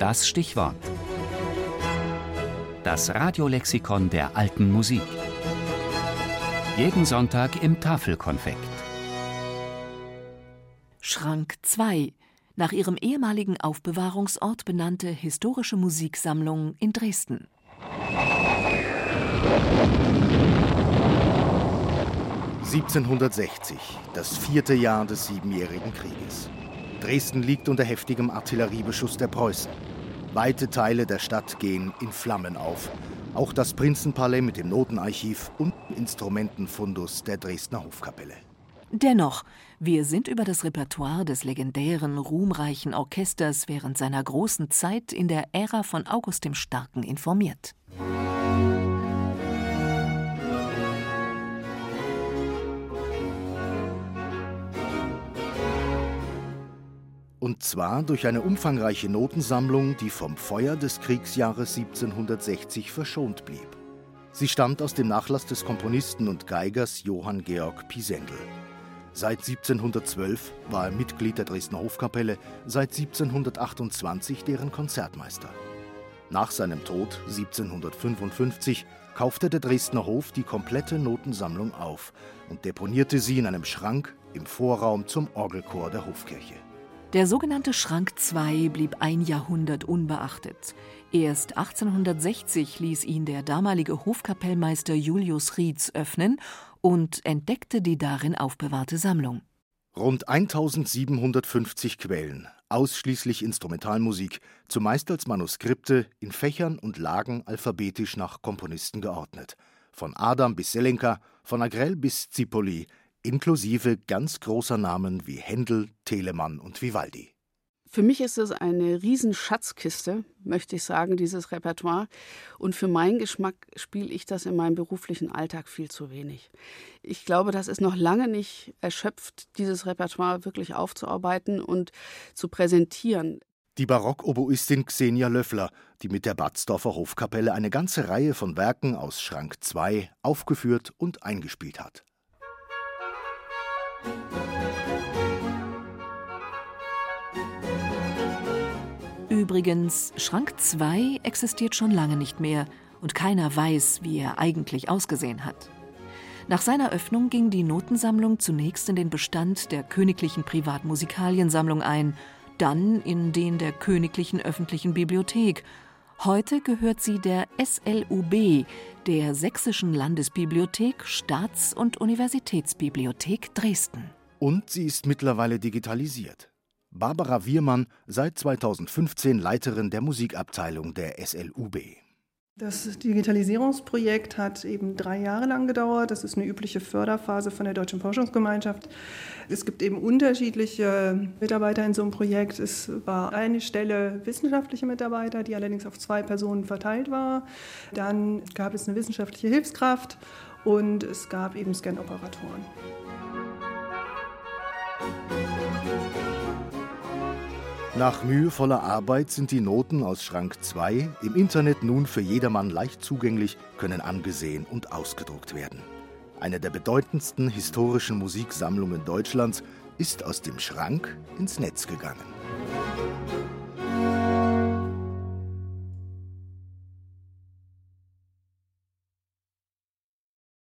Das Stichwort. Das Radiolexikon der alten Musik. Jeden Sonntag im Tafelkonfekt. Schrank 2. Nach ihrem ehemaligen Aufbewahrungsort benannte historische Musiksammlung in Dresden. 1760, das vierte Jahr des Siebenjährigen Krieges. Dresden liegt unter heftigem Artilleriebeschuss der Preußen. Weite Teile der Stadt gehen in Flammen auf. Auch das Prinzenpalais mit dem Notenarchiv und Instrumentenfundus der Dresdner Hofkapelle. Dennoch, wir sind über das Repertoire des legendären, ruhmreichen Orchesters während seiner großen Zeit in der Ära von August dem Starken informiert. Und zwar durch eine umfangreiche Notensammlung, die vom Feuer des Kriegsjahres 1760 verschont blieb. Sie stammt aus dem Nachlass des Komponisten und Geigers Johann Georg Pisendel. Seit 1712 war er Mitglied der Dresdner Hofkapelle, seit 1728 deren Konzertmeister. Nach seinem Tod 1755 kaufte der Dresdner Hof die komplette Notensammlung auf und deponierte sie in einem Schrank im Vorraum zum Orgelchor der Hofkirche. Der sogenannte Schrank II blieb ein Jahrhundert unbeachtet. Erst 1860 ließ ihn der damalige Hofkapellmeister Julius Rietz öffnen und entdeckte die darin aufbewahrte Sammlung. Rund 1750 Quellen, ausschließlich Instrumentalmusik, zumeist als Manuskripte, in Fächern und Lagen alphabetisch nach Komponisten geordnet. Von Adam bis Selenka, von Agrell bis Zipoli, inklusive ganz großer Namen wie Händel, Telemann und Vivaldi. Für mich ist es eine Riesenschatzkiste, möchte ich sagen, dieses Repertoire. Und für meinen Geschmack spiele ich das in meinem beruflichen Alltag viel zu wenig. Ich glaube, das ist noch lange nicht erschöpft, dieses Repertoire wirklich aufzuarbeiten und zu präsentieren. Die Barockoboistin Xenia Löffler, die mit der Batzdorfer Hofkapelle eine ganze Reihe von Werken aus Schrank II aufgeführt und eingespielt hat. Übrigens, Schrank 2 existiert schon lange nicht mehr und keiner weiß, wie er eigentlich ausgesehen hat. Nach seiner Öffnung ging die Notensammlung zunächst in den Bestand der Königlichen Privatmusikaliensammlung ein, dann in den der Königlichen Öffentlichen Bibliothek. Heute gehört sie der SLUB, der Sächsischen Landesbibliothek, Staats- und Universitätsbibliothek Dresden. Und sie ist mittlerweile digitalisiert. Barbara Wiermann, seit 2015 Leiterin der Musikabteilung der SLUB. Das Digitalisierungsprojekt hat eben drei Jahre lang gedauert. Das ist eine übliche Förderphase von der Deutschen Forschungsgemeinschaft. Es gibt eben unterschiedliche Mitarbeiter in so einem Projekt. Es war eine Stelle wissenschaftliche Mitarbeiter, die allerdings auf zwei Personen verteilt war. Dann gab es eine wissenschaftliche Hilfskraft und es gab eben Scan-Operatoren. Nach mühevoller Arbeit sind die Noten aus Schrank 2 im Internet nun für jedermann leicht zugänglich, können angesehen und ausgedruckt werden. Eine der bedeutendsten historischen Musiksammlungen Deutschlands ist aus dem Schrank ins Netz gegangen.